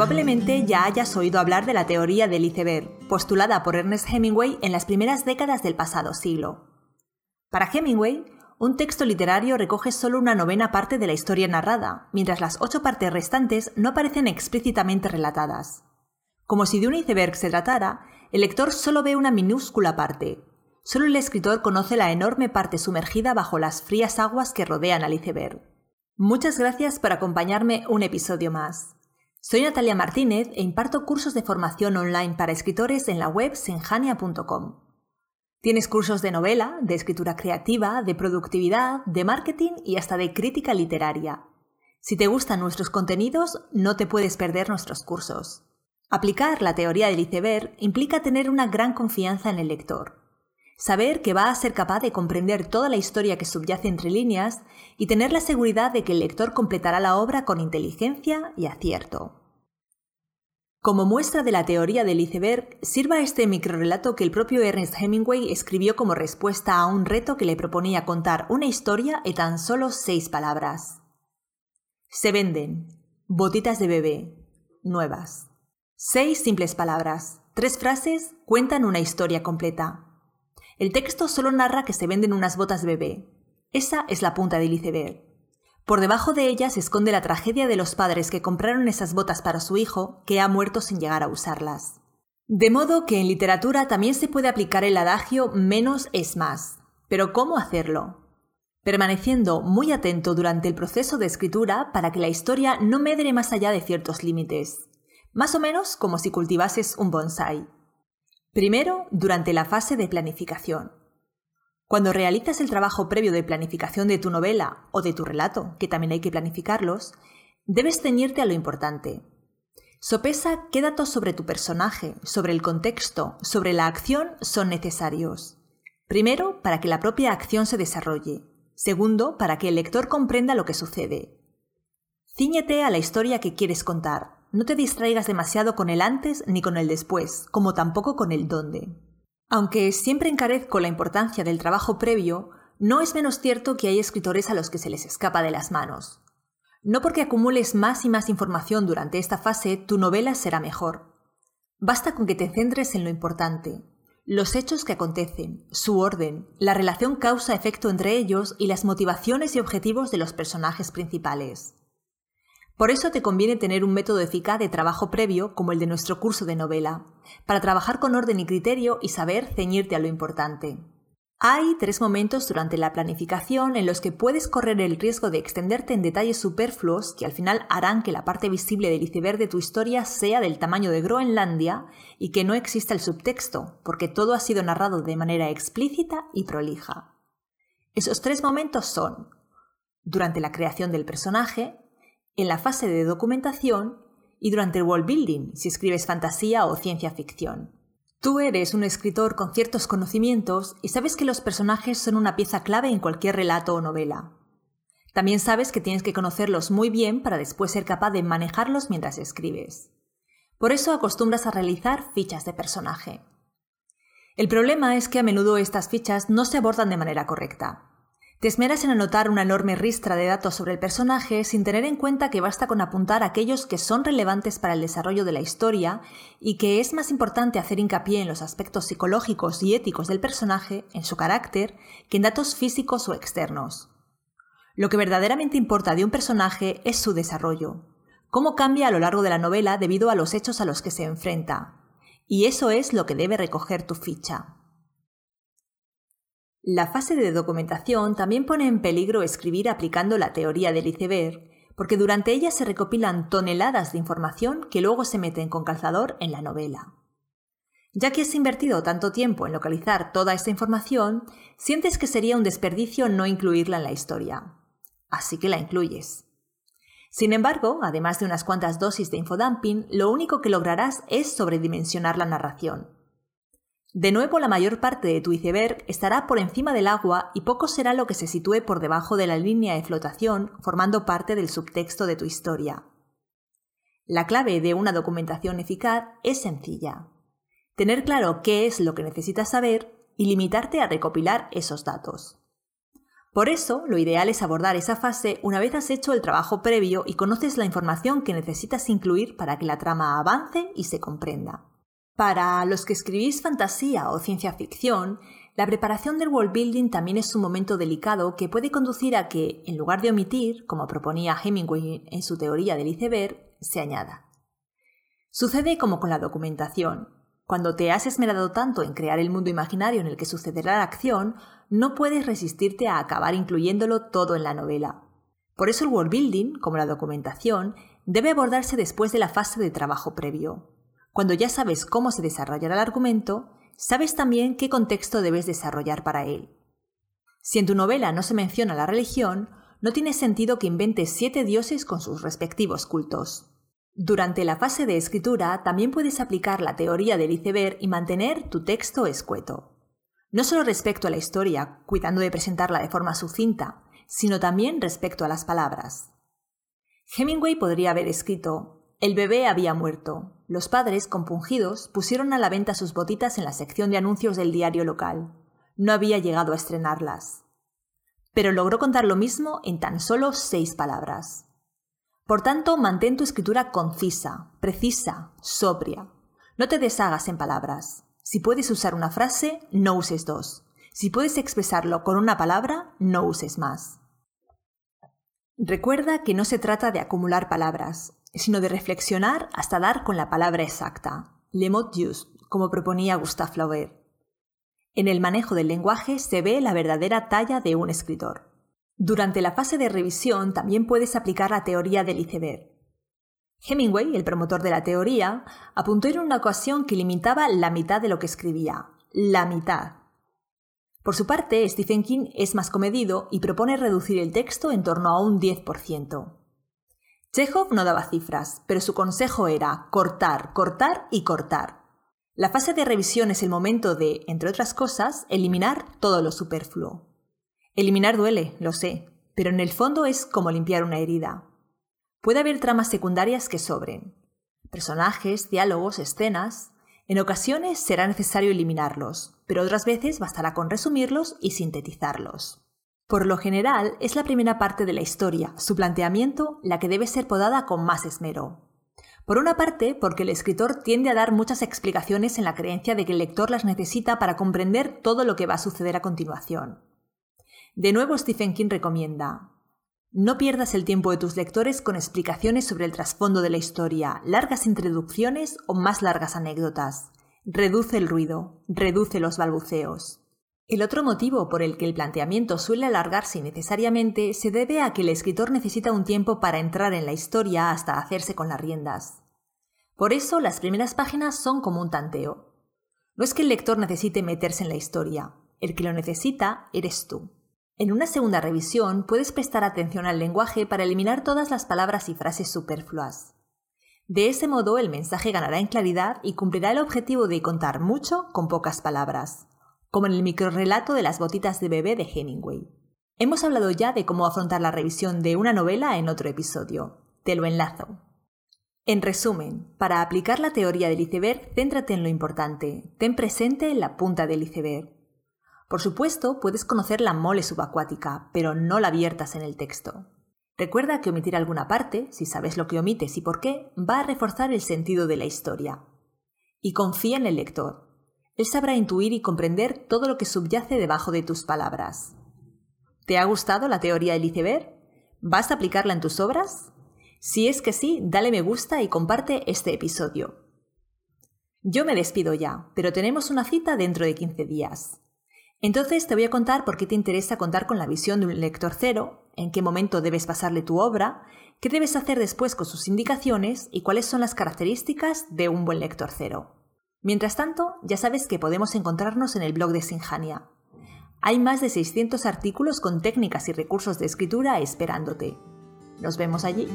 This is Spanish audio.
Probablemente ya hayas oído hablar de la teoría del iceberg, postulada por Ernest Hemingway en las primeras décadas del pasado siglo. Para Hemingway, un texto literario recoge solo una novena parte de la historia narrada, mientras las ocho partes restantes no aparecen explícitamente relatadas. Como si de un iceberg se tratara, el lector solo ve una minúscula parte. Solo el escritor conoce la enorme parte sumergida bajo las frías aguas que rodean al iceberg. Muchas gracias por acompañarme un episodio más. Soy Natalia Martínez e imparto cursos de formación online para escritores en la web senjania.com. Tienes cursos de novela, de escritura creativa, de productividad, de marketing y hasta de crítica literaria. Si te gustan nuestros contenidos, no te puedes perder nuestros cursos. Aplicar la teoría del iceberg implica tener una gran confianza en el lector. Saber que va a ser capaz de comprender toda la historia que subyace entre líneas y tener la seguridad de que el lector completará la obra con inteligencia y acierto. Como muestra de la teoría del iceberg, sirva este microrelato que el propio Ernest Hemingway escribió como respuesta a un reto que le proponía contar una historia en tan solo seis palabras. Se venden botitas de bebé, nuevas. Seis simples palabras, tres frases cuentan una historia completa. El texto solo narra que se venden unas botas bebé. Esa es la punta del iceberg. Por debajo de ella se esconde la tragedia de los padres que compraron esas botas para su hijo, que ha muerto sin llegar a usarlas. De modo que en literatura también se puede aplicar el adagio menos es más. Pero ¿cómo hacerlo? Permaneciendo muy atento durante el proceso de escritura para que la historia no medre más allá de ciertos límites más o menos como si cultivases un bonsai. Primero, durante la fase de planificación. Cuando realizas el trabajo previo de planificación de tu novela o de tu relato, que también hay que planificarlos, debes ceñirte a lo importante. Sopesa qué datos sobre tu personaje, sobre el contexto, sobre la acción son necesarios. Primero, para que la propia acción se desarrolle. Segundo, para que el lector comprenda lo que sucede. Cíñete a la historia que quieres contar, no te distraigas demasiado con el antes ni con el después, como tampoco con el dónde. Aunque siempre encarezco la importancia del trabajo previo, no es menos cierto que hay escritores a los que se les escapa de las manos. No porque acumules más y más información durante esta fase, tu novela será mejor. Basta con que te centres en lo importante, los hechos que acontecen, su orden, la relación causa-efecto entre ellos y las motivaciones y objetivos de los personajes principales. Por eso te conviene tener un método eficaz de trabajo previo como el de nuestro curso de novela, para trabajar con orden y criterio y saber ceñirte a lo importante. Hay tres momentos durante la planificación en los que puedes correr el riesgo de extenderte en detalles superfluos que al final harán que la parte visible del iceberg de tu historia sea del tamaño de Groenlandia y que no exista el subtexto, porque todo ha sido narrado de manera explícita y prolija. Esos tres momentos son durante la creación del personaje, en la fase de documentación y durante el world building, si escribes fantasía o ciencia ficción. Tú eres un escritor con ciertos conocimientos y sabes que los personajes son una pieza clave en cualquier relato o novela. También sabes que tienes que conocerlos muy bien para después ser capaz de manejarlos mientras escribes. Por eso acostumbras a realizar fichas de personaje. El problema es que a menudo estas fichas no se abordan de manera correcta. Te esmeras en anotar una enorme ristra de datos sobre el personaje sin tener en cuenta que basta con apuntar aquellos que son relevantes para el desarrollo de la historia y que es más importante hacer hincapié en los aspectos psicológicos y éticos del personaje, en su carácter, que en datos físicos o externos. Lo que verdaderamente importa de un personaje es su desarrollo, cómo cambia a lo largo de la novela debido a los hechos a los que se enfrenta. Y eso es lo que debe recoger tu ficha. La fase de documentación también pone en peligro escribir aplicando la teoría del iceberg, porque durante ella se recopilan toneladas de información que luego se meten con calzador en la novela. Ya que has invertido tanto tiempo en localizar toda esta información, sientes que sería un desperdicio no incluirla en la historia. Así que la incluyes. Sin embargo, además de unas cuantas dosis de infodumping, lo único que lograrás es sobredimensionar la narración. De nuevo, la mayor parte de tu iceberg estará por encima del agua y poco será lo que se sitúe por debajo de la línea de flotación, formando parte del subtexto de tu historia. La clave de una documentación eficaz es sencilla. Tener claro qué es lo que necesitas saber y limitarte a recopilar esos datos. Por eso, lo ideal es abordar esa fase una vez has hecho el trabajo previo y conoces la información que necesitas incluir para que la trama avance y se comprenda. Para los que escribís fantasía o ciencia ficción, la preparación del world building también es un momento delicado que puede conducir a que, en lugar de omitir, como proponía Hemingway en su teoría del iceberg, se añada. Sucede como con la documentación. Cuando te has esmerado tanto en crear el mundo imaginario en el que sucederá la acción, no puedes resistirte a acabar incluyéndolo todo en la novela. Por eso el world building, como la documentación, debe abordarse después de la fase de trabajo previo. Cuando ya sabes cómo se desarrollará el argumento, sabes también qué contexto debes desarrollar para él. Si en tu novela no se menciona la religión, no tiene sentido que inventes siete dioses con sus respectivos cultos. Durante la fase de escritura también puedes aplicar la teoría del iceberg y mantener tu texto escueto no solo respecto a la historia, cuidando de presentarla de forma sucinta, sino también respecto a las palabras. Hemingway podría haber escrito El bebé había muerto. Los padres, compungidos, pusieron a la venta sus botitas en la sección de anuncios del diario local. No había llegado a estrenarlas. Pero logró contar lo mismo en tan solo seis palabras. Por tanto, mantén tu escritura concisa, precisa, sobria. No te deshagas en palabras. Si puedes usar una frase, no uses dos. Si puedes expresarlo con una palabra, no uses más. Recuerda que no se trata de acumular palabras, sino de reflexionar hasta dar con la palabra exacta, le mot juste, como proponía Gustave Flaubert. En el manejo del lenguaje se ve la verdadera talla de un escritor. Durante la fase de revisión también puedes aplicar la teoría del iceberg. Hemingway, el promotor de la teoría, apuntó en una ocasión que limitaba la mitad de lo que escribía. La mitad. Por su parte, Stephen King es más comedido y propone reducir el texto en torno a un 10%. Chekhov no daba cifras, pero su consejo era cortar, cortar y cortar. La fase de revisión es el momento de, entre otras cosas, eliminar todo lo superfluo. Eliminar duele, lo sé, pero en el fondo es como limpiar una herida. Puede haber tramas secundarias que sobren. Personajes, diálogos, escenas. En ocasiones será necesario eliminarlos, pero otras veces bastará con resumirlos y sintetizarlos. Por lo general, es la primera parte de la historia, su planteamiento, la que debe ser podada con más esmero. Por una parte, porque el escritor tiende a dar muchas explicaciones en la creencia de que el lector las necesita para comprender todo lo que va a suceder a continuación. De nuevo, Stephen King recomienda, no pierdas el tiempo de tus lectores con explicaciones sobre el trasfondo de la historia, largas introducciones o más largas anécdotas. Reduce el ruido, reduce los balbuceos. El otro motivo por el que el planteamiento suele alargarse innecesariamente se debe a que el escritor necesita un tiempo para entrar en la historia hasta hacerse con las riendas. Por eso las primeras páginas son como un tanteo. No es que el lector necesite meterse en la historia, el que lo necesita eres tú. En una segunda revisión puedes prestar atención al lenguaje para eliminar todas las palabras y frases superfluas. De ese modo el mensaje ganará en claridad y cumplirá el objetivo de contar mucho con pocas palabras, como en el microrelato de las botitas de bebé de Hemingway. Hemos hablado ya de cómo afrontar la revisión de una novela en otro episodio. Te lo enlazo. En resumen, para aplicar la teoría del iceberg, céntrate en lo importante. Ten presente la punta del iceberg. Por supuesto, puedes conocer la mole subacuática, pero no la viertas en el texto. Recuerda que omitir alguna parte, si sabes lo que omites y por qué, va a reforzar el sentido de la historia. Y confía en el lector. Él sabrá intuir y comprender todo lo que subyace debajo de tus palabras. ¿Te ha gustado la teoría del iceberg? ¿Vas a aplicarla en tus obras? Si es que sí, dale me gusta y comparte este episodio. Yo me despido ya, pero tenemos una cita dentro de 15 días. Entonces te voy a contar por qué te interesa contar con la visión de un lector cero, en qué momento debes pasarle tu obra, qué debes hacer después con sus indicaciones y cuáles son las características de un buen lector cero. Mientras tanto, ya sabes que podemos encontrarnos en el blog de Sinjania. Hay más de 600 artículos con técnicas y recursos de escritura esperándote. Nos vemos allí.